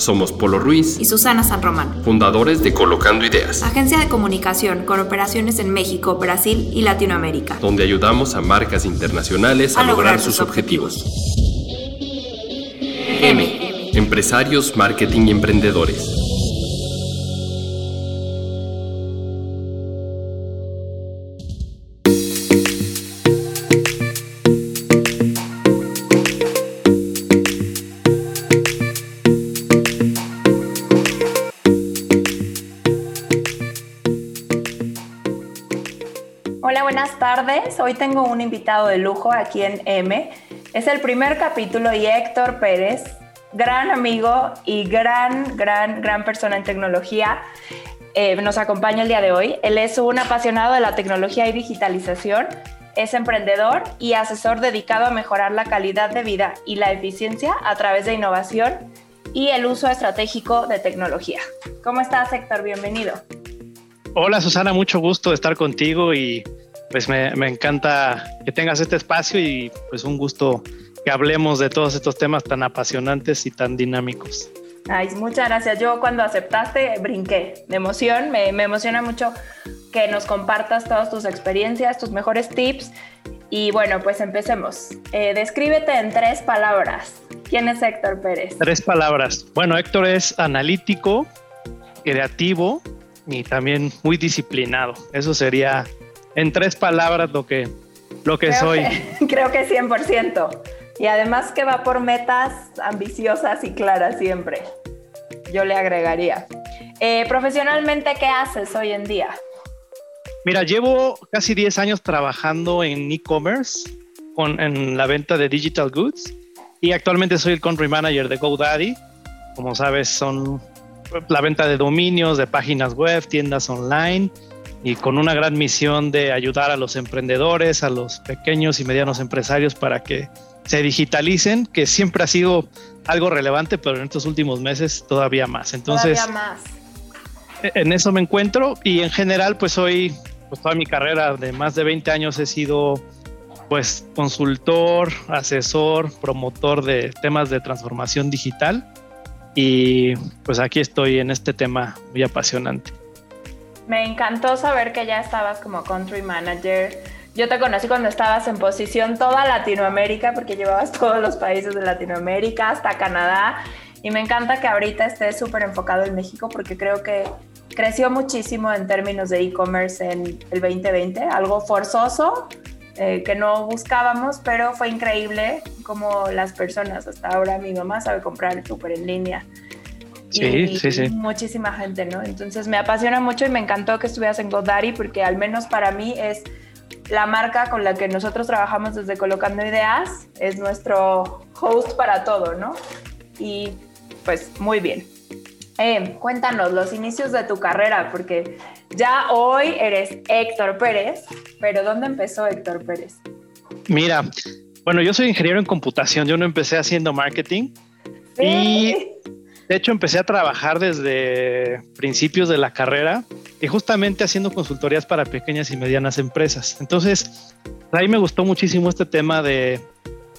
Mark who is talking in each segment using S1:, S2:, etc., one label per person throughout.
S1: Somos Polo Ruiz
S2: y Susana San Román,
S1: fundadores de Colocando Ideas,
S2: agencia de comunicación con operaciones en México, Brasil y Latinoamérica,
S1: donde ayudamos a marcas internacionales a, lograr, sus objetivos.
S2: M.
S1: Empresarios, marketing y emprendedores.
S3: Tengo un invitado de lujo aquí en M. Es el primer capítulo y Héctor Pérez, gran amigo y gran, gran, gran persona en tecnología, eh, nos acompaña el día de hoy. Él es un apasionado de la tecnología y digitalización, es emprendedor y asesor dedicado a mejorar la calidad de vida y la eficiencia a través de innovación y el uso estratégico de tecnología. ¿Cómo estás, Héctor? Bienvenido.
S4: Hola, Susana, mucho gusto de estar contigo y pues me, encanta que tengas este espacio y pues un gusto que hablemos de todos estos temas tan apasionantes y tan dinámicos.
S3: Ay, muchas gracias. Yo cuando aceptaste brinqué de emoción. Me, emociona mucho que nos compartas todas tus experiencias, tus mejores tips. Y bueno, pues empecemos. Eh, descríbete en tres palabras. ¿Quién es Héctor Pérez?
S4: Tres palabras. Bueno, Héctor es analítico, creativo y también muy disciplinado. Eso sería en tres palabras lo que, lo que soy.
S3: creo que 100%. Y además que va por metas ambiciosas y claras siempre. Yo le agregaría. Eh, profesionalmente, ¿qué haces hoy en día?
S4: Mira, llevo casi 10 años trabajando en e-commerce, en la venta de digital goods, y actualmente soy el country manager de GoDaddy. Como sabes, son la venta de dominios, de páginas web, tiendas online y con una gran misión de ayudar a los emprendedores, a los pequeños y medianos empresarios para que se digitalicen, que siempre ha sido algo relevante, pero en estos últimos meses todavía más. Entonces,
S3: todavía más.
S4: E, en eso me encuentro y en general, pues hoy, pues toda mi carrera de más de 20 años he sido pues consultor, asesor, promotor de temas de transformación digital y pues aquí estoy en este tema muy apasionante.
S3: Me encantó saber que ya estabas como country manager. Yo te conocí cuando estabas en posición toda Latinoamérica, porque llevabas todos los países de Latinoamérica hasta Canadá. Y me encanta que ahorita estés súper enfocado en México, porque creo que creció muchísimo en términos de e-commerce en el 2020, algo forzoso eh, que no buscábamos, pero fue increíble como las personas, hasta ahora mi mamá sabe comprar súper en línea.
S4: Sí, sí, sí.
S3: Muchísima gente, ¿no? Entonces me apasiona mucho y me encantó que estuvieras en GoDaddy porque al menos para mí es la marca con la que nosotros trabajamos desde Colocando Ideas, es nuestro host para todo, ¿no? Y pues muy bien. Eh, cuéntanos los inicios de tu carrera, porque ya hoy eres Héctor Pérez, pero ¿dónde empezó Héctor Pérez?
S4: Mira, bueno, yo soy ingeniero en computación, yo no empecé haciendo marketing.
S3: ¿Sí?
S4: Y de hecho, empecé a trabajar desde principios de la carrera y justamente haciendo consultorías para pequeñas y medianas empresas. Entonces, ahí me gustó muchísimo este tema de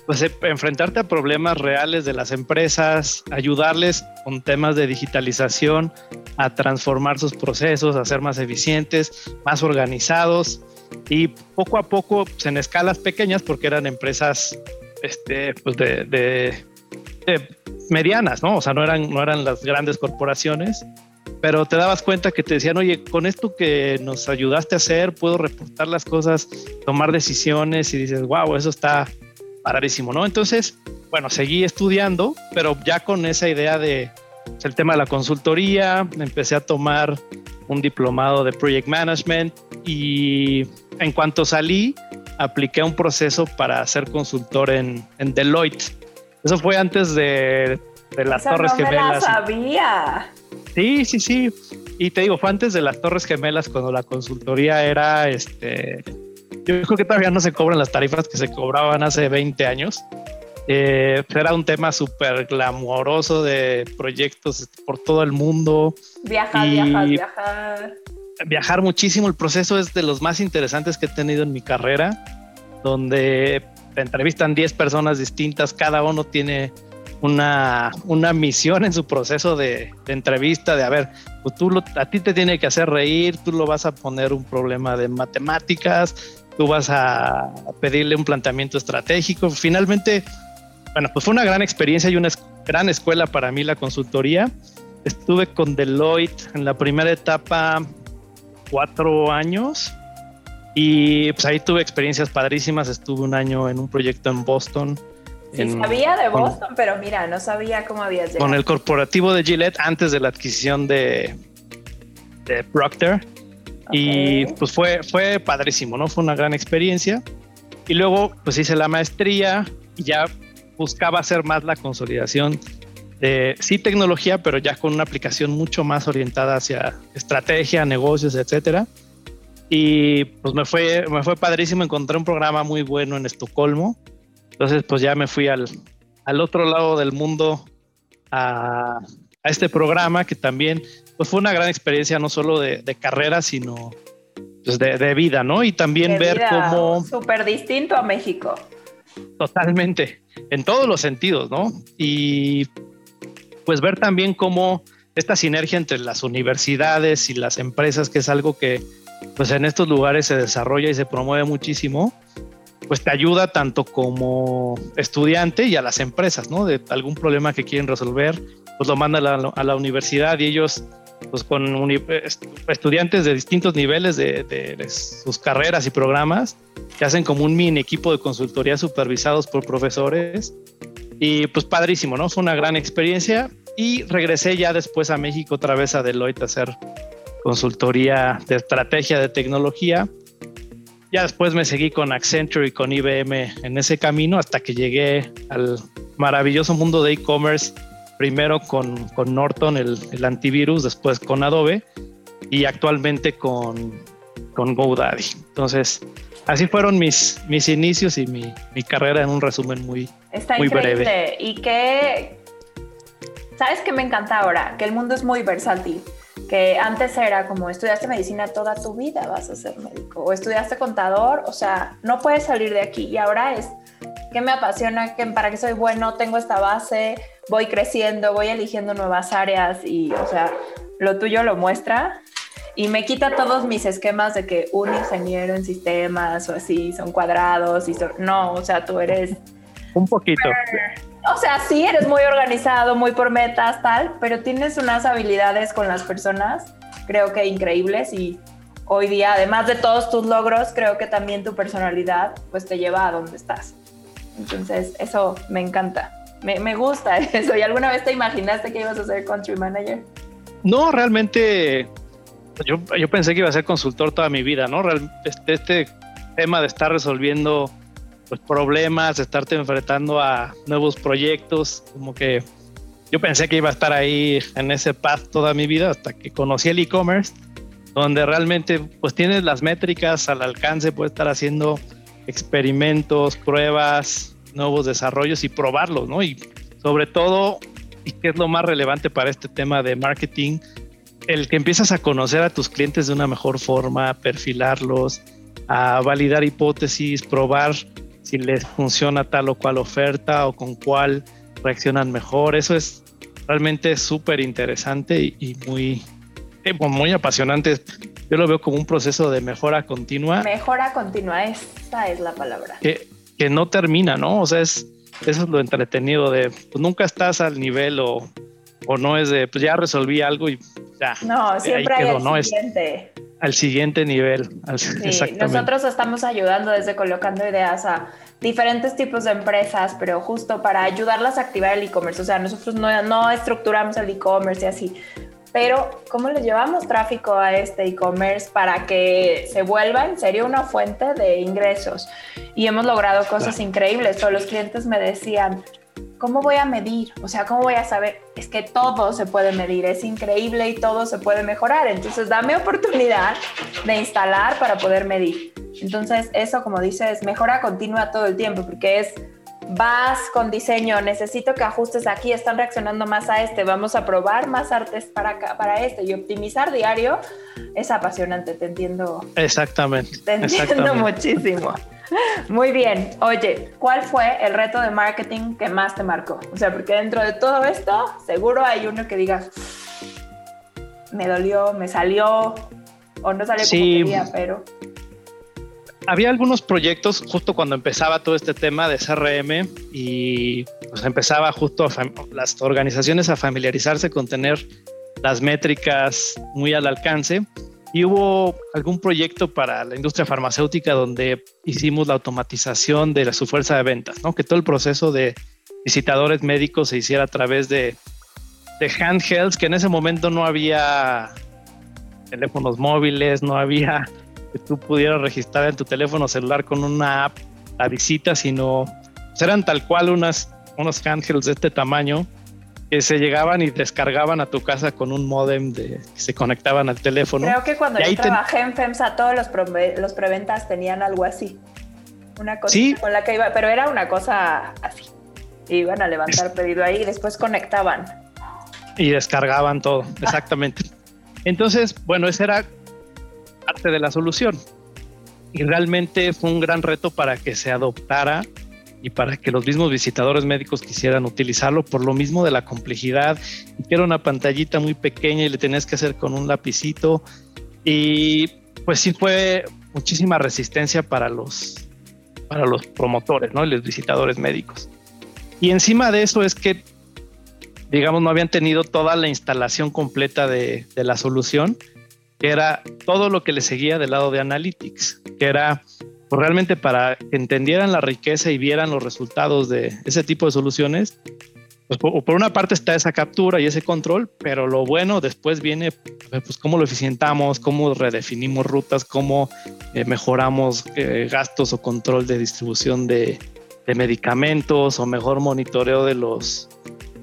S4: pues, enfrentarte a problemas reales de las empresas, ayudarles con temas de digitalización, a transformar sus procesos, a ser más eficientes, más organizados y poco a poco pues, en escalas pequeñas porque eran empresas este, pues de medianas, ¿no? O sea, no eran, no eran las grandes corporaciones, pero te dabas cuenta que te decían, oye, con esto que nos ayudaste a hacer, puedo reportar las cosas, tomar decisiones y dices, wow, eso está paradísimo, ¿no? Entonces, bueno, seguí estudiando, pero ya con esa idea de pues, el tema de la consultoría, empecé a tomar un diplomado de Project Management y en cuanto salí, apliqué un proceso para ser consultor en, en Deloitte. Eso fue antes de, las Torres Gemelas.
S3: sabía.
S4: Sí, sí, sí. Y te digo, fue antes de las Torres Gemelas cuando la consultoría era este yo creo que todavía no se cobran las tarifas que se cobraban hace 20 años. Eh, era un tema súper glamoroso de proyectos por todo el mundo.
S3: Viajar, viajar, viajar.
S4: Viajar muchísimo. El proceso es de los más interesantes que he tenido en mi carrera, donde te entrevistan 10 personas distintas, cada uno tiene una, una misión en su proceso de, entrevista, de a ver, pues tú a ti te tiene que hacer reír, tú lo vas a poner un problema de matemáticas, tú vas a pedirle un planteamiento estratégico. Finalmente, bueno, pues fue una gran experiencia y una gran escuela para mí la consultoría. Estuve con Deloitte en la primera etapa cuatro años y pues ahí tuve experiencias padrísimas. Estuve un año en un proyecto en Boston.
S3: Sí, sabía de Boston, pero mira, no sabía cómo había llegado.
S4: Con el corporativo de Gillette antes de la adquisición de, de Procter. Y pues fue, fue padrísimo, ¿no? Fue una gran experiencia. Y luego pues hice la maestría y ya buscaba hacer más la consolidación de sí tecnología, pero ya con una aplicación mucho más orientada hacia estrategia, negocios, etcétera. Y pues me fue, me fue padrísimo, encontré un programa muy bueno en Estocolmo. Entonces pues ya me fui al, al otro lado del mundo a, a, este programa que también pues fue una gran experiencia, no solo de, de carrera, sino pues de, de, vida, ¿no? Y también ver cómo...
S3: Súper distinto a México.
S4: Totalmente, en todos los sentidos, ¿no? Y pues ver también cómo esta sinergia entre las universidades y las empresas, que es algo que pues en estos lugares se desarrolla y se promueve muchísimo, pues te ayuda tanto como estudiante y a las empresas, ¿no? De algún problema que quieren resolver, pues lo mandan a la, a la universidad y ellos, pues con estudiantes de distintos niveles de, de, de, sus carreras y programas, que hacen como un mini equipo de consultoría supervisados por profesores. Y pues padrísimo, ¿no? Fue una gran experiencia y regresé ya después a México otra vez a Deloitte a hacer consultoría de estrategia de tecnología. Ya después me seguí con Accenture y con IBM en ese camino hasta que llegué al maravilloso mundo de e-commerce, primero con, con Norton, el, el, antivirus, después con Adobe y actualmente con, con GoDaddy. Entonces, así fueron mis, mis inicios y mi, mi carrera en un resumen muy,
S3: Está
S4: muy
S3: increíble.
S4: breve.
S3: Y que, ¿sabes qué me encanta ahora? Que el mundo es muy versátil que antes era como estudiaste medicina toda tu vida vas a ser médico o estudiaste contador, o sea, no puedes salir de aquí. Y ahora es que me apasiona, que para que soy bueno, tengo esta base, voy creciendo, voy eligiendo nuevas áreas y, o sea, lo tuyo lo muestra. Y me quita todos mis esquemas de que un ingeniero en sistemas o así son cuadrados y son, no, o sea, tú eres
S4: un poquito.
S3: O sea, sí, eres muy organizado, muy por metas, tal, pero tienes unas habilidades con las personas, creo que increíbles y hoy día, además de todos tus logros, creo que también tu personalidad pues te lleva a donde estás. Entonces, eso me encanta. Me, me gusta eso. ¿Y alguna vez te imaginaste que ibas a ser country manager?
S4: No, realmente yo, yo pensé que iba a ser consultor toda mi vida, ¿no? Este, este tema de estar resolviendo pues, problemas, estarte enfrentando a nuevos proyectos, como que yo pensé que iba a estar ahí en ese path toda mi vida hasta que conocí el e-commerce, donde realmente pues tienes las métricas al alcance, puedes estar haciendo experimentos, pruebas, nuevos desarrollos y probarlos, ¿no? Y sobre todo, y que es lo más relevante para este tema de marketing, el que empiezas a conocer a tus clientes de una mejor forma, perfilarlos, a validar hipótesis, probar si les funciona tal o cual oferta o con cuál reaccionan mejor. Eso es realmente súper interesante y, y, muy, eh, muy apasionante. Yo lo veo como un proceso de mejora continua.
S3: Mejora continua, esa es la palabra.
S4: Que, que no termina, ¿no? O sea, es, eso es lo entretenido de, pues nunca estás al nivel o, o no es de, pues ya resolví algo y ya.
S3: No, siempre
S4: ahí
S3: hay el
S4: ¿no? Es,
S3: siguiente.
S4: al siguiente nivel. Al,
S3: Sí,
S4: exactamente.
S3: nosotros estamos ayudando desde colocando ideas a diferentes tipos de empresas, pero justo para ayudarlas a activar el e-commerce. O sea, nosotros no, no estructuramos el e-commerce y así, pero ¿cómo le llevamos tráfico a este e-commerce para que se vuelva en serio una fuente de ingresos? Y hemos logrado cosas increíbles. Todos los clientes me decían, ¿cómo voy a medir? O sea, ¿cómo voy a saber? Es que todo se puede medir, es increíble y todo se puede mejorar. Entonces, dame oportunidad de instalar para poder medir. Entonces, eso, como dices, mejora continua todo el tiempo, porque es vas con diseño, necesito que ajustes aquí, están reaccionando más a este, vamos a probar más artes para, para este y optimizar diario es apasionante, te entiendo.
S4: Exactamente.
S3: Te entiendo muchísimo. Muy bien. Oye, ¿cuál fue el reto de marketing que más te marcó? O sea, porque dentro de todo esto, seguro hay uno que digas, me dolió, me salió, o no salió como quería, pero
S4: había algunos proyectos justo cuando empezaba todo este tema de CRM y pues empezaba justo las organizaciones a familiarizarse con tener las métricas muy al alcance y hubo algún proyecto para la industria farmacéutica donde hicimos la automatización de su fuerza de ventas, ¿no? que todo el proceso de visitadores médicos se hiciera a través de, de handhelds, que en ese momento no había teléfonos móviles, no había que tú pudieras registrar en tu teléfono celular con una app la visita, sino pues, eran tal cual unas, unos handhelds de este tamaño que se llegaban y descargaban a tu casa con un modem de, que se conectaban al teléfono.
S3: Creo que cuando yo trabajé en FEMSA todos los, los preventas tenían algo así. Una cosa con la que iba, pero era una cosa así. Iban a levantar pedido ahí y después conectaban.
S4: Y descargaban todo, exactamente. Entonces, bueno, ese era parte de la solución. Y realmente fue un gran reto para que se adoptara y para que los mismos visitadores médicos quisieran utilizarlo por lo mismo de la complejidad, que era una pantallita muy pequeña y le tenías que hacer con un lapicito. Y pues sí fue muchísima resistencia para los, para los promotores, ¿no? los visitadores médicos. Y encima de eso es que, digamos, no habían tenido toda la instalación completa de, de la solución que era todo lo que le seguía del lado de Analytics, que era pues, realmente para que entendieran la riqueza y vieran los resultados de ese tipo de soluciones. Pues por, una parte está esa captura y ese control, pero lo bueno después viene pues cómo lo eficientamos, cómo redefinimos rutas, cómo eh, mejoramos eh, gastos o control de distribución de, medicamentos o mejor monitoreo de los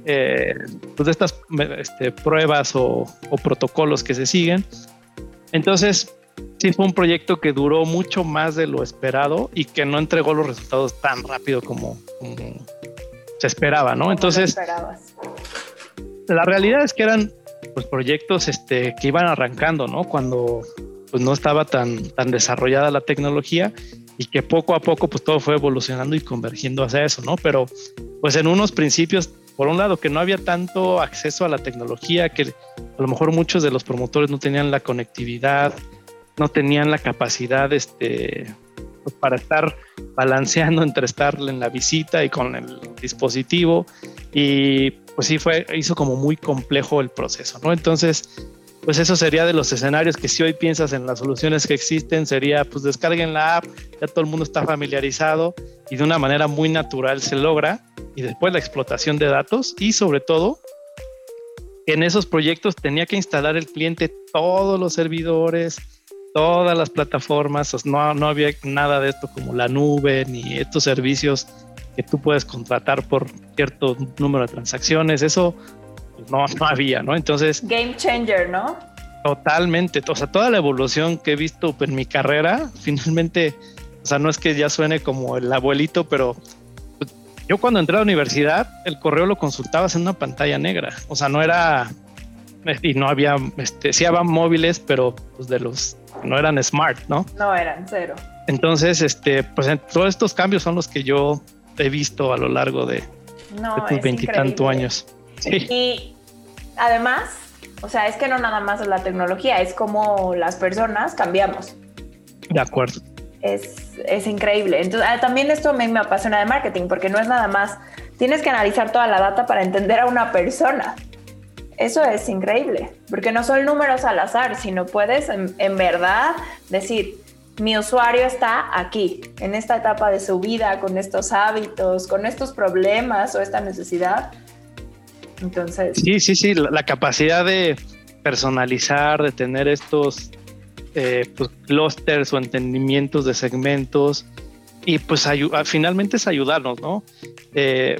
S4: eh, pues de estas este, pruebas o, o, protocolos que se siguen. Entonces, sí fue un proyecto que duró mucho más de lo esperado y que no entregó los resultados tan rápido como, se esperaba, ¿no? Entonces, la realidad es que eran pues, proyectos este, que iban arrancando, ¿no? Cuando pues, no estaba tan, tan desarrollada la tecnología y que poco a poco pues todo fue evolucionando y convergiendo hacia eso, ¿no? Pero pues en unos principios por un lado, que no había tanto acceso a la tecnología, que a lo mejor muchos de los promotores no tenían la conectividad, no tenían la capacidad este, pues, para estar balanceando entre estar en la visita y con el dispositivo. Y pues sí, fue, hizo como muy complejo el proceso, ¿no? Entonces, pues eso sería de los escenarios que si hoy piensas en las soluciones que existen, sería pues descarguen la app, ya todo el mundo está familiarizado y de una manera muy natural se logra y después la explotación de datos y sobre todo en esos proyectos tenía que instalar el cliente todos los servidores, todas las plataformas, no, no había nada de esto como la nube ni estos servicios que tú puedes contratar por cierto número de transacciones, eso no, no había, ¿no? Entonces...
S3: Game changer, ¿no?
S4: Totalmente, o sea, toda la evolución que he visto en mi carrera, finalmente, o sea, no es que ya suene como el abuelito, pero yo cuando entré a la universidad, el correo lo consultabas en una pantalla negra. O sea, no era. Y no había. Este, sí había móviles, pero pues de los. No eran smart, ¿no?
S3: No eran, cero.
S4: Entonces, este, pues todos estos cambios son los que yo he visto a lo largo de, tus veintitantos años.
S3: Y además, o sea, es que no nada más es la tecnología, es como las personas cambiamos.
S4: De acuerdo
S3: es, increíble. Entonces, ah, también esto a mí me apasiona de marketing, porque no es nada más, tienes que analizar toda la data para entender a una persona. Eso es increíble, porque no son números al azar, sino puedes en, verdad decir, mi usuario está aquí, en esta etapa de su vida, con estos hábitos, con estos problemas o esta necesidad. Entonces.
S4: Sí, sí, sí, la capacidad de personalizar, de tener estos eh, pues, clusters o entendimientos de segmentos y pues finalmente es ayudarnos, ¿no? Eh,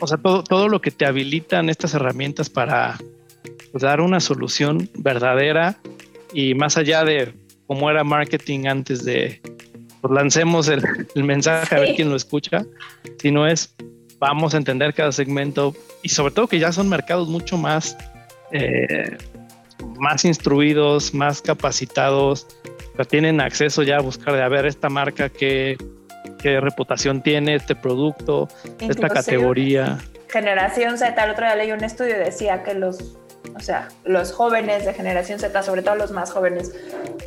S4: o sea, todo, todo lo que te habilitan estas herramientas para pues, dar una solución verdadera y más allá de cómo era marketing antes de pues, lancemos el, mensaje a ver quién lo escucha, sino es vamos a entender cada segmento y sobre todo que ya son mercados mucho más, eh, más instruidos, más capacitados, tienen acceso ya a buscar de a ver esta marca que qué reputación tiene este producto, esta categoría.
S3: Generación Z, el otro día leí un estudio y decía que los, o sea, los jóvenes de generación Z, sobre todo los más jóvenes,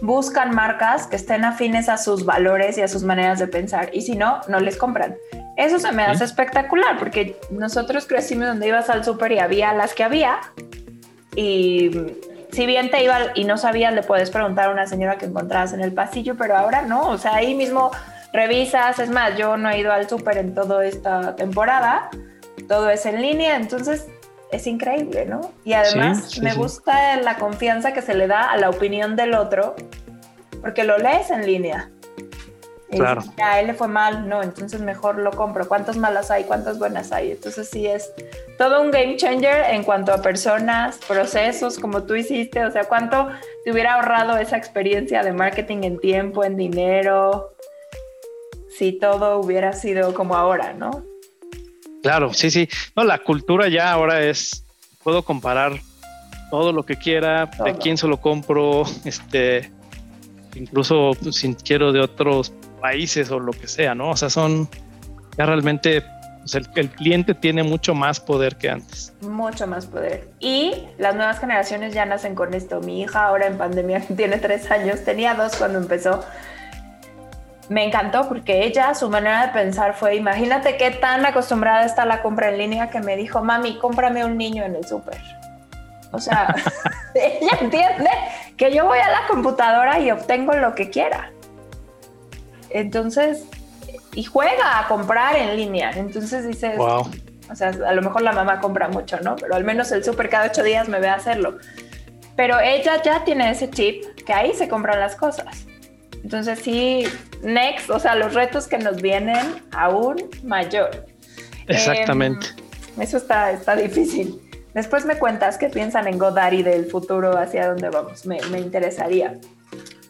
S3: buscan marcas que estén afines a sus valores y a sus maneras de pensar y si no, no les compran. Eso se me hace espectacular porque nosotros crecimos donde ibas al súper y había las que había y si bien te iba y no sabías, le puedes preguntar a una señora que encontrabas en el pasillo, pero ahora no, o sea, ahí mismo revisas, es más, yo no he ido al súper en toda esta temporada, todo es en línea, entonces es increíble, ¿no? Y además me gusta la confianza que se le da a la opinión del otro, porque lo lees en línea.
S4: Claro.
S3: a él le fue mal, no, entonces mejor lo compro. ¿Cuántas malas hay? ¿Cuántas buenas hay? Entonces sí es todo un game changer en cuanto a personas, procesos, como tú hiciste. O sea, ¿cuánto te hubiera ahorrado esa experiencia de marketing en tiempo, en dinero, si todo hubiera sido como ahora, ¿no?
S4: Claro, sí, sí. No, la cultura ya ahora es, puedo comparar todo lo que quiera, de quién se lo compro, este, incluso si quiero de otros países o lo que sea, ¿no? O sea, son ya realmente pues, el, el, cliente tiene mucho más poder que antes.
S3: Mucho más poder. Y las nuevas generaciones ya nacen con esto. Mi hija ahora en pandemia tiene tres años, tenía dos cuando empezó me encantó porque ella, su manera de pensar fue, imagínate qué tan acostumbrada está la compra en línea que me dijo, mami, cómprame un niño en el súper. O sea, ella entiende que yo voy a la computadora y obtengo lo que quiera. Entonces, y juega a comprar en línea. Entonces dices,
S4: wow.
S3: o sea, a lo mejor la mamá compra mucho, ¿no? Pero al menos el súper cada ocho días me ve a hacerlo. Pero ella ya tiene ese chip que ahí se compran las cosas. Entonces sí, next, o sea, los retos que nos vienen aún mayor.
S4: Exactamente.
S3: Em, eso está, está difícil. Después me cuentas qué piensan en Godari del futuro, hacia dónde vamos. Me, me interesaría.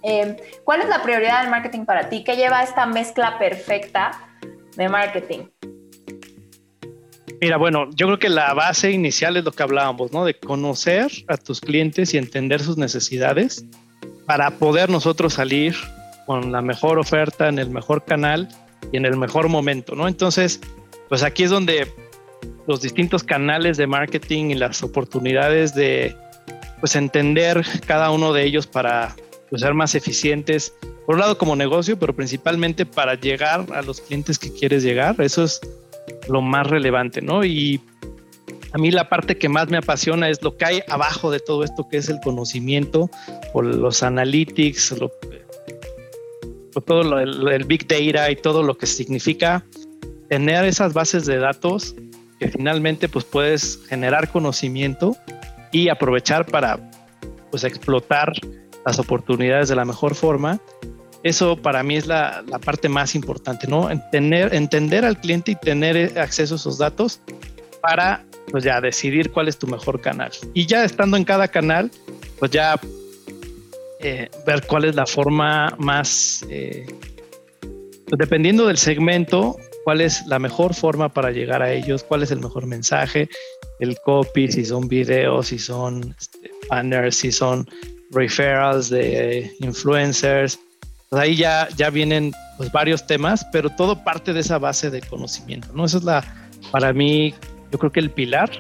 S3: Em, ¿Cuál es la prioridad del marketing para ti? ¿Qué lleva esta mezcla perfecta de marketing?
S4: Mira, bueno, yo creo que la base inicial es lo que hablábamos, ¿no? De conocer a tus clientes y entender sus necesidades para poder nosotros salir con la mejor oferta, en el mejor canal y en el mejor momento, ¿no? Entonces, pues aquí es donde los distintos canales de marketing y las oportunidades de pues entender cada uno de ellos para pues, ser más eficientes, por un lado como negocio, pero principalmente para llegar a los clientes que quieres llegar, eso es lo más relevante, ¿no? Y a mí la parte que más me apasiona es lo que hay abajo de todo esto, que es el conocimiento o los analytics, lo, todo el, big data y todo lo que significa tener esas bases de datos que finalmente pues puedes generar conocimiento y aprovechar para pues explotar las oportunidades de la mejor forma. Eso para mí es la, parte más importante, ¿no? Tener, entender al cliente y tener acceso a esos datos para pues ya decidir cuál es tu mejor canal. Y ya estando en cada canal, pues ya eh, ver cuál es la forma más, eh, dependiendo del segmento, cuál es la mejor forma para llegar a ellos, cuál es el mejor mensaje, el copy, si son videos, si son este, banners, si son referrals de influencers. Pues ahí ya, ya vienen pues, varios temas, pero todo parte de esa base de conocimiento, ¿no? Eso es la, para mí, yo creo que el pilar.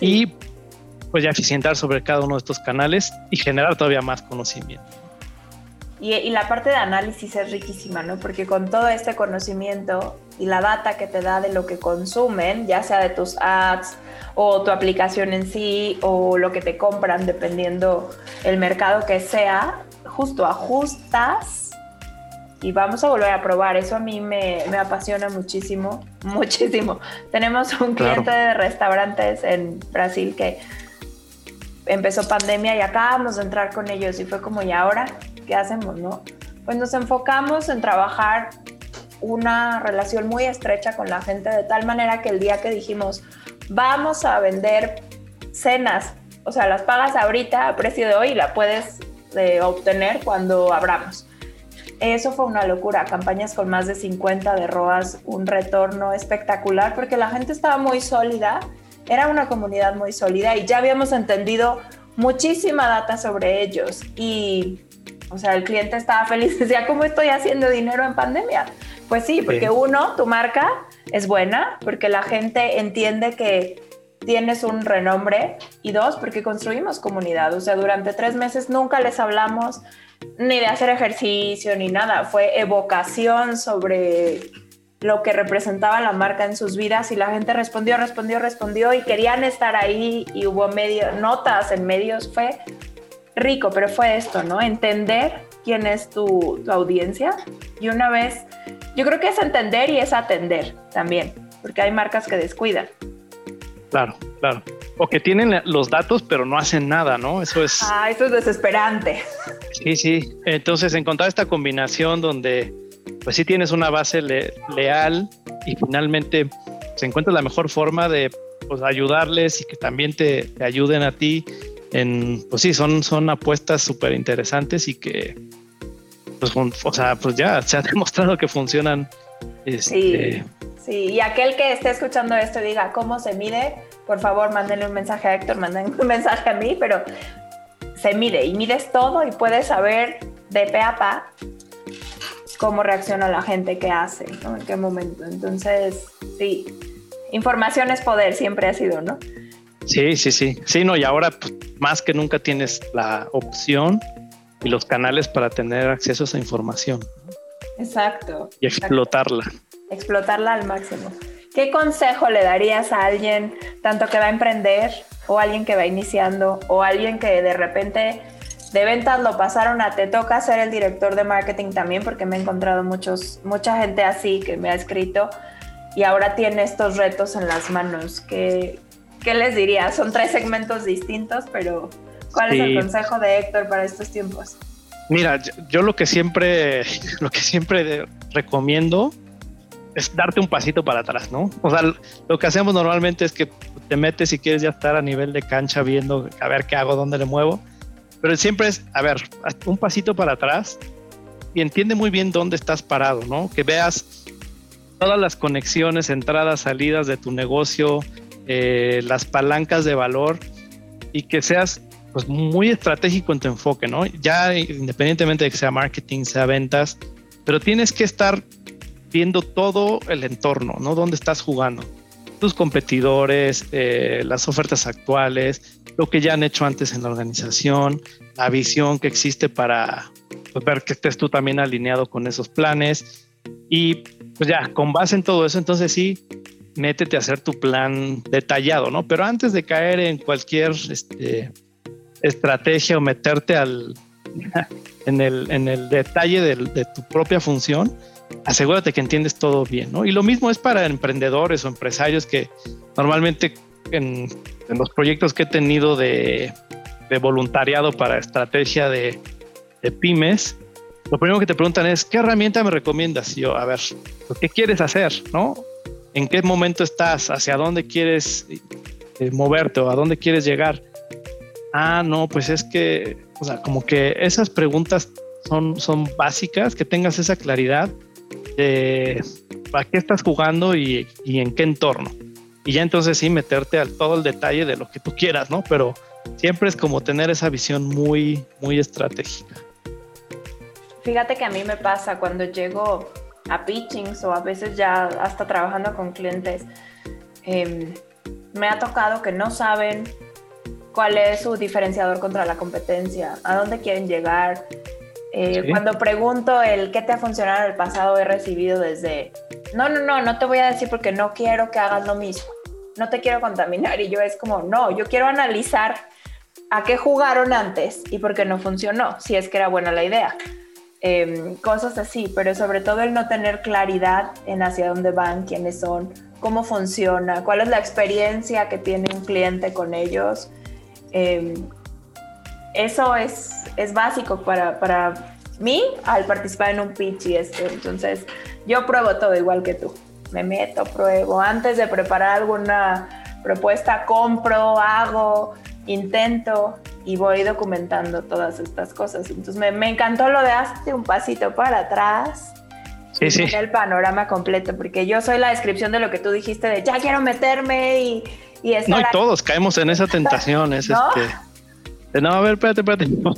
S4: Y pues ya eficientar sobre cada uno de estos canales y generar todavía más conocimiento.
S3: Y, la parte de análisis es riquísima, ¿no? Porque con todo este conocimiento y la data que te da de lo que consumen, ya sea de tus ads o tu aplicación en sí o lo que te compran, dependiendo el mercado que sea, justo ajustas y vamos a volver a probar. Eso a mí me, me apasiona muchísimo, muchísimo. Tenemos un cliente de restaurantes en Brasil que empezó pandemia y acabamos de entrar con ellos y fue como, ¿y ahora qué hacemos, no? Pues nos enfocamos en trabajar una relación muy estrecha con la gente de tal manera que el día que dijimos, vamos a vender cenas, o sea, las pagas ahorita a precio de hoy y la puedes eh, obtener cuando abramos. Eso fue una locura, campañas con más de 50 de ROAS, un retorno espectacular porque la gente estaba muy sólida, era una comunidad muy sólida y ya habíamos entendido muchísima data sobre ellos y, o sea, el cliente estaba feliz, decía, ¿cómo estoy haciendo dinero en pandemia? Pues sí, porque uno, tu marca es buena, porque la gente entiende que tienes un renombre y dos, porque construimos comunidad. O sea, durante tres meses nunca les hablamos ni de hacer ejercicio ni nada. Fue evocación sobre lo que representaba la marca en sus vidas y la gente respondió, respondió, respondió y querían estar ahí y hubo medio, notas en medios. Fue rico, pero fue esto, ¿no? Entender quién es tu, tu audiencia y una vez, yo creo que es entender y es atender también, porque hay marcas que descuidan.
S4: Claro, claro. O que tienen los datos pero no hacen nada, ¿no? Eso es...
S3: Ah, eso es desesperante.
S4: Sí, sí. Entonces encontrar esta combinación donde pues sí tienes una base leal y finalmente se encuentra la mejor forma de pues, ayudarles y que también te, ayuden a ti en, pues sí, son, son apuestas súper interesantes y que, pues, o sea, pues ya se ha demostrado que funcionan.
S3: Este, Sí, y aquel que esté escuchando esto y diga cómo se mide, por favor, mándenle un mensaje a Héctor, mándenle un mensaje a mí, pero se mide y mides todo y puedes saber de pe a pa cómo reacciona la gente, qué hace, ¿no? en qué momento. Entonces, sí, información es poder, siempre ha sido, ¿no?
S4: Sí, sí, sí. Sí, no, y ahora pues, más que nunca tienes la opción y los canales para tener acceso a esa información.
S3: Exacto.
S4: Y explotarla
S3: explotarla al máximo. ¿Qué consejo le darías a alguien, tanto que va a emprender, o alguien que va iniciando, o alguien que de repente de ventas lo pasaron a te toca ser el director de marketing también, porque me he encontrado muchos, mucha gente así que me ha escrito y ahora tiene estos retos en las manos. ¿Qué, qué les diría? Son tres segmentos distintos, pero ¿cuál es el consejo de Héctor para estos tiempos?
S4: Mira, yo, yo, lo que siempre, lo que siempre recomiendo es darte un pasito para atrás, ¿no? O sea, lo que hacemos normalmente es que te metes y quieres ya estar a nivel de cancha viendo a ver qué hago, dónde le muevo, pero siempre es, a ver, un pasito para atrás y entiende muy bien dónde estás parado, ¿no? Que veas todas las conexiones, entradas, salidas de tu negocio, eh, las palancas de valor y que seas pues muy estratégico en tu enfoque, ¿no? Ya independientemente de que sea marketing, sea ventas, pero tienes que estar viendo todo el entorno, ¿no? ¿Dónde estás jugando? Tus competidores, eh, las ofertas actuales, lo que ya han hecho antes en la organización, la visión que existe para pues, ver que estés tú también alineado con esos planes. Y pues ya, con base en todo eso, entonces sí, métete a hacer tu plan detallado, ¿no? Pero antes de caer en cualquier este, estrategia o meterte al, en, el, en el detalle de tu propia función, asegúrate que entiendes todo bien, ¿no? Y lo mismo es para emprendedores o empresarios que normalmente en, los proyectos que he tenido de, voluntariado para estrategia de, pymes, lo primero que te preguntan es, ¿qué herramienta me recomiendas? Y yo, a ver, ¿qué quieres hacer? ¿No? ¿En qué momento estás? ¿Hacia dónde quieres eh, moverte o a dónde quieres llegar? Ah, no, pues es que, o sea, como que esas preguntas son, son básicas, que tengas esa claridad de a qué estás jugando y, en qué entorno. Y ya entonces sí meterte al todo el detalle de lo que tú quieras, ¿no? Pero siempre es como tener esa visión muy, muy estratégica.
S3: Fíjate que a mí me pasa cuando llego a pitchings o a veces ya hasta trabajando con clientes, em, me ha tocado que no saben cuál es su diferenciador contra la competencia, a dónde quieren llegar, eh, cuando pregunto el qué te ha funcionado en el pasado, he recibido desde, no, no, no, no te voy a decir porque no quiero que hagas lo mismo, no te quiero contaminar. Y yo es como, no, yo quiero analizar a qué jugaron antes y por qué no funcionó, si es que era buena la idea. Em, cosas así, pero sobre todo el no tener claridad en hacia dónde van, quiénes son, cómo funciona, cuál es la experiencia que tiene un cliente con ellos. Em, eso es, es básico para, para, mí al participar en un pitch y esto. Entonces, yo pruebo todo igual que tú. Me meto, pruebo. Antes de preparar alguna propuesta, compro, hago, intento y voy documentando todas estas cosas. Entonces, me, me encantó lo de hazte un pasito para atrás.
S4: Sí, sí.
S3: El panorama completo, porque yo soy la descripción de lo que tú dijiste de ya quiero meterme y, y
S4: No, y
S3: aquí".
S4: todos caemos en esa tentación. Es
S3: ¿No?
S4: este. de, no, a ver, espérate, espérate. No.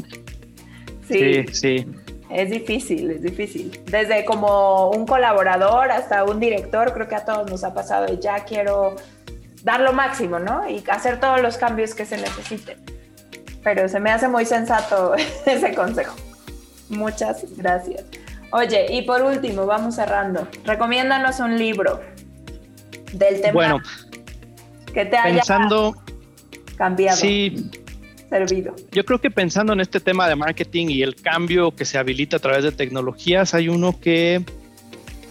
S3: Sí,
S4: Sí, sí.
S3: Es difícil, es difícil. Desde como un colaborador hasta un director, creo que a todos nos ha pasado de ya quiero dar lo máximo, ¿no? Y hacer todos los cambios que se necesiten. Pero se me hace muy sensato ese consejo. Muchas gracias. Oye, y por último, vamos cerrando. Recomiéndanos un libro del tema
S4: Bueno,
S3: que te haya
S4: pensando,
S3: cambiado,
S4: sí,
S3: servido.
S4: yo creo que pensando en este tema de marketing y el cambio que se habilita a través de tecnologías, hay uno que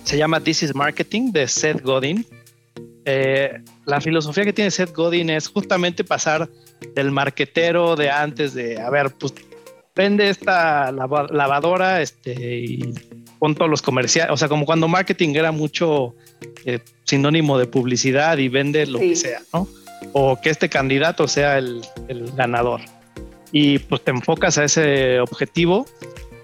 S4: se llama This is Marketing de Seth Godin. Eh, la filosofía que tiene Seth Godin es justamente pasar del marquetero de antes de, a ver, pues vende esta lava- lavadora este, y pon todos los comerciales, o sea, como cuando marketing era mucho eh, sinónimo de publicidad y vende lo
S3: Sí.
S4: que sea, ¿no? O que este candidato sea el, ganador. Y pues te enfocas a ese objetivo,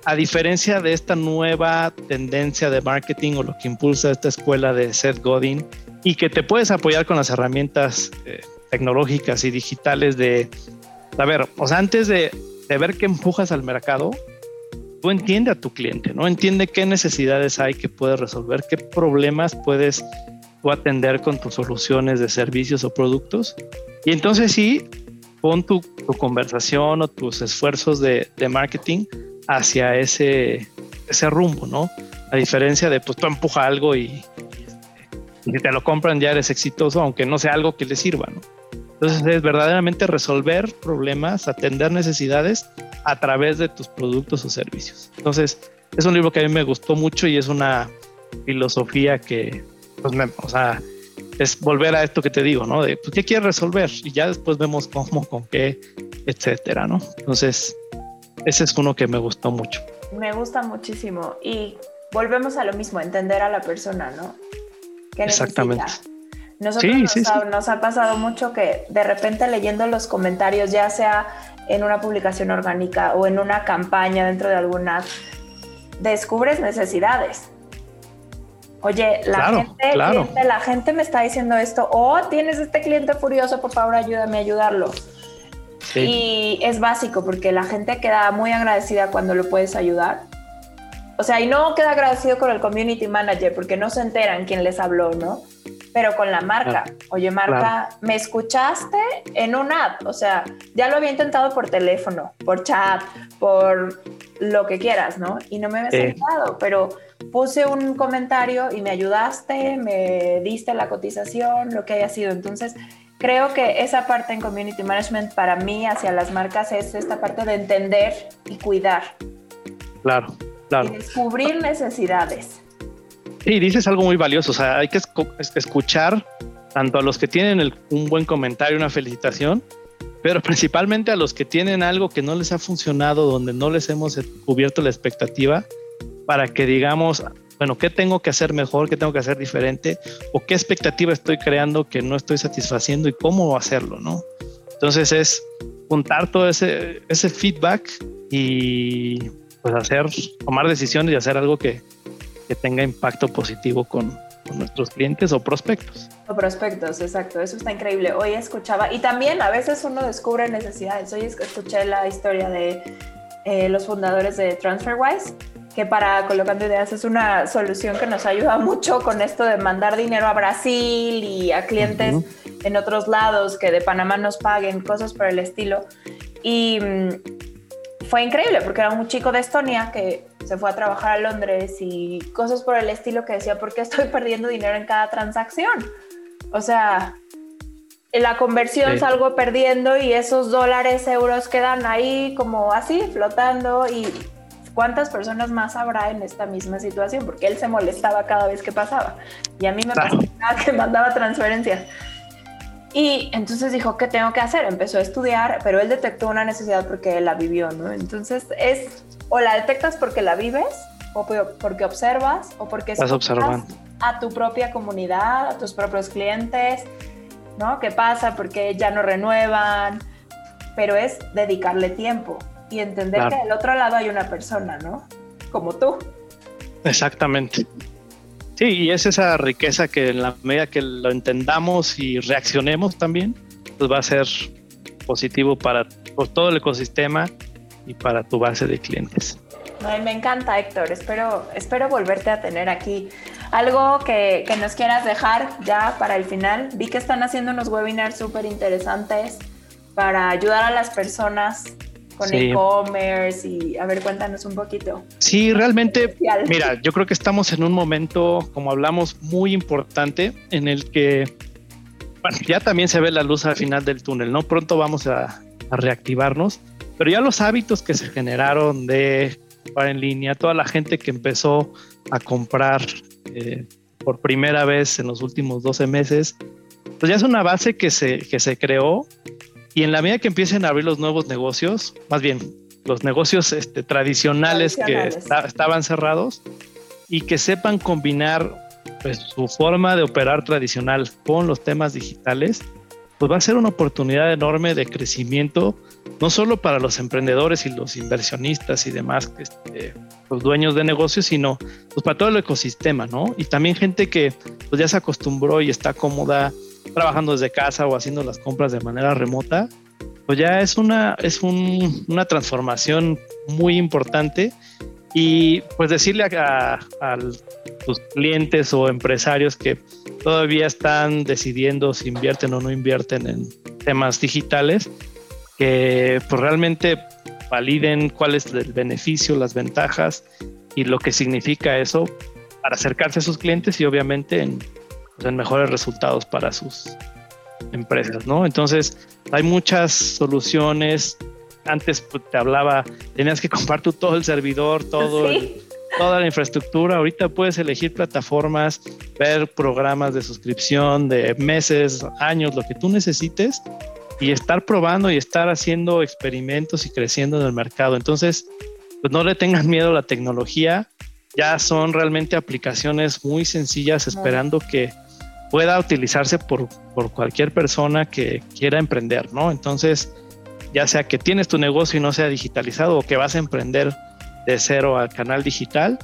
S4: a diferencia de esta nueva tendencia de marketing o lo que impulsa esta escuela de Seth Godin y que te puedes apoyar con las herramientas eh, tecnológicas y digitales de, a ver, o sea, antes de, de ver qué empujas al mercado, tú entiende a tu cliente, ¿no? Entiende qué necesidades hay que puedes resolver, qué problemas puedes tú atender con tus soluciones de servicios o productos. Y entonces sí, pon tu, conversación o tus esfuerzos de, marketing hacia ese, ese rumbo, ¿no? A diferencia de, pues tú empuja algo y, y si te lo compran ya eres exitoso, aunque no sea algo que les sirva, ¿no? Entonces es verdaderamente resolver problemas, atender necesidades a través de tus productos o servicios. Entonces es un libro que a mí me gustó mucho y es una filosofía que, pues, me, o sea, es volver a esto que te digo, ¿no? De, pues, ¿qué quieres resolver? Y ya después vemos cómo, con qué, etcétera, ¿no? Entonces, ese es uno que me gustó mucho.
S3: Me gusta muchísimo. Y volvemos a lo mismo, entender a la persona, ¿no? ¿Qué
S4: Exactamente.
S3: necesita? Nosotros
S4: Sí,
S3: nos,
S4: sí,
S3: ha,
S4: sí.
S3: nos ha pasado mucho que de repente leyendo los comentarios, ya sea en una publicación orgánica o en una campaña dentro de alguna descubres necesidades. Oye, la,
S4: Claro,
S3: gente,
S4: claro.
S3: cliente, la gente me está diciendo esto, o tienes este cliente furioso, por favor ayúdame a ayudarlo.
S4: Sí,
S3: Y es básico porque la gente queda muy agradecida cuando lo puedes ayudar. O sea, y no queda agradecido con el community manager porque no se enteran quién les habló, ¿no? Pero con la marca.
S4: Claro.
S3: Oye, marca, me escuchaste en una app. O sea, ya lo había intentado por teléfono, por chat, por lo que quieras, ¿no? Y no me habías ayudado, pero puse un comentario y me ayudaste, me diste la cotización, lo que haya sido. Entonces, creo que esa parte en community management para mí hacia las marcas es esta parte de entender y cuidar
S4: claro, claro.
S3: y descubrir necesidades.
S4: Sí, dices algo muy valioso. O sea, hay que escu- es- escuchar tanto a los que tienen el- un buen comentario, una felicitación, pero principalmente a los que tienen algo que no les ha funcionado, donde no les hemos cubierto la expectativa, para que digamos, bueno, ¿qué tengo que hacer mejor? ¿Qué tengo que hacer diferente? ¿O qué expectativa estoy creando que no estoy satisfaciendo y cómo hacerlo? ¿no? Entonces es juntar todo ese, ese feedback y pues hacer, tomar decisiones y hacer algo que, que tenga impacto positivo con, nuestros clientes o prospectos.
S3: O prospectos, exacto, eso está increíble. Hoy escuchaba, y también a veces uno descubre necesidades. Hoy es- escuché la historia de eh, los fundadores de TransferWise, que para Colocando Ideas es una solución que nos ayuda mucho con esto de mandar dinero a Brasil y a clientes en otros lados que de Panamá nos paguen, cosas por el estilo. Y mm, fue increíble porque era un chico de Estonia que se fue a trabajar a Londres y cosas por el estilo que decía, ¿por qué estoy perdiendo dinero en cada transacción? O sea, en la conversión
S4: Sí.
S3: salgo perdiendo y esos dólares, euros quedan ahí como así, flotando y cuántas personas más habrá en esta misma situación, porque él se molestaba cada vez que pasaba y a mí me
S4: Claro.
S3: pasaba que mandaba transferencias. Y entonces dijo, ¿qué tengo que hacer? Empezó a estudiar, pero él detectó una necesidad porque él la vivió, ¿no? Entonces es o la detectas porque la vives, o porque observas, o porque
S4: estás observando
S3: a tu propia comunidad, a tus propios clientes, ¿no? ¿Qué pasa? Porque ya no renuevan, pero es dedicarle tiempo y entender que del otro lado hay una persona, ¿no? Como tú.
S4: Exactamente. Sí, y es esa riqueza que en la medida que lo entendamos y reaccionemos también, pues va a ser positivo para todo el ecosistema y para tu base de clientes.
S3: me encanta, Héctor. Espero, espero volverte a tener aquí. Algo que, que, nos quieras dejar ya para el final. Vi que están haciendo unos webinars súper interesantes para ayudar a las personas con e-commerce y a ver, cuéntanos un poquito.
S4: Sí, realmente, mira, yo creo que estamos en un momento, como hablamos, muy importante en el que bueno, ya también se ve la luz al final del túnel, ¿no? Pronto vamos a, reactivarnos, pero ya los hábitos que se generaron de comprar en línea, toda la gente que empezó a comprar eh, por primera vez en los últimos 12 meses, pues ya es una base que se, que se creó y en la medida que empiecen a abrir los nuevos negocios, más bien los negocios este, tradicionales, que estaban cerrados y que sepan combinar pues, su forma de operar tradicional con los temas digitales, pues va a ser una oportunidad enorme de crecimiento, no solo para los emprendedores y los inversionistas y demás, este, los dueños de negocios, sino pues para todo el ecosistema, ¿no? Y también gente que pues ya se acostumbró y está cómoda trabajando desde casa o haciendo las compras de manera remota, pues ya es una, es un, una transformación muy importante. Y pues decirle a, a, tus clientes o empresarios que todavía están decidiendo si invierten o no invierten en temas digitales, que pues realmente validen cuál es el beneficio, las ventajas y lo que significa eso para acercarse a sus clientes y obviamente en, pues, en mejores resultados para sus empresas, ¿no? Entonces, hay muchas soluciones. Antes pues, te hablaba, tenías que comprar tú todo el servidor, todo toda la infraestructura. Ahorita puedes elegir plataformas, ver programas de suscripción de meses, años, lo que tú necesites y estar probando y estar haciendo experimentos y creciendo en el mercado. Entonces, pues no le tengan miedo a la tecnología. Ya son realmente aplicaciones muy sencillas esperando que pueda utilizarse por, por cualquier persona que quiera emprender, ¿no? Entonces, ya sea que tienes tu negocio y no sea digitalizado o que vas a emprender de cero al canal digital,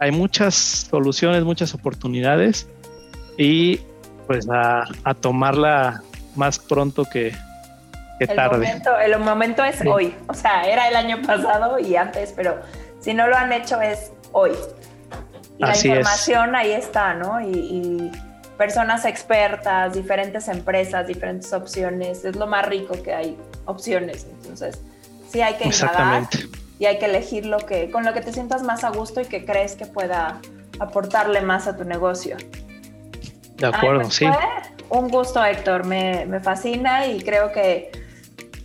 S4: hay muchas soluciones, muchas oportunidades y pues a, tomarla más pronto que, tarde.
S3: Momento, el momento es hoy, o sea, era el año pasado y antes, pero si no lo han hecho es hoy. Y la información ahí está, ¿no? y personas expertas, diferentes empresas, diferentes opciones. Es lo más rico que hay opciones. Entonces, sí hay que indagar y hay que elegir lo que, con lo que te sientas más a gusto y que crees que pueda aportarle más a tu negocio.
S4: De acuerdo, pues sí.
S3: Un gusto, Héctor. Me, me fascina y creo que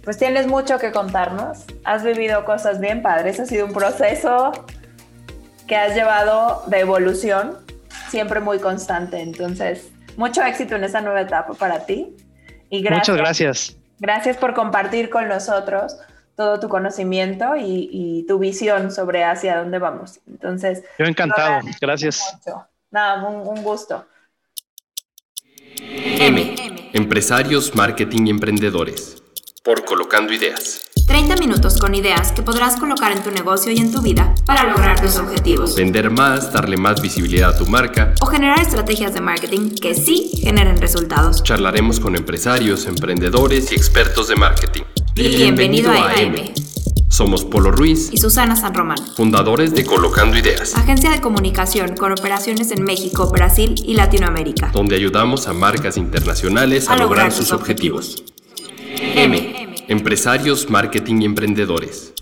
S3: pues tienes mucho que contarnos. Has vivido cosas bien padres. Ha sido un proceso que has llevado de evolución siempre muy constante. Entonces, mucho éxito en esta nueva etapa para ti.
S4: Y gracias, Muchas gracias.
S3: Gracias por compartir con nosotros todo tu conocimiento y, tu visión sobre hacia dónde vamos. Entonces,
S4: yo encantado. Gracias.
S3: Nada, un, un gusto.
S1: M. Empresarios, marketing y emprendedores. Por Colocando Ideas.
S2: 30 minutos con ideas que podrás colocar en tu negocio y en tu vida para lograr tus objetivos.
S1: Vender más, darle más visibilidad a tu marca.
S2: O generar estrategias de marketing que sí generen resultados.
S1: Charlaremos con empresarios, emprendedores y expertos de marketing.
S2: Bienvenido, a AM.
S1: Somos Polo Ruiz
S2: y Susana San Román,
S1: fundadores de Colocando Ideas,
S2: agencia de comunicación con operaciones en México, Brasil y Latinoamérica,
S1: donde ayudamos a marcas internacionales a, lograr, sus objetivos. M. Empresarios, marketing y emprendedores.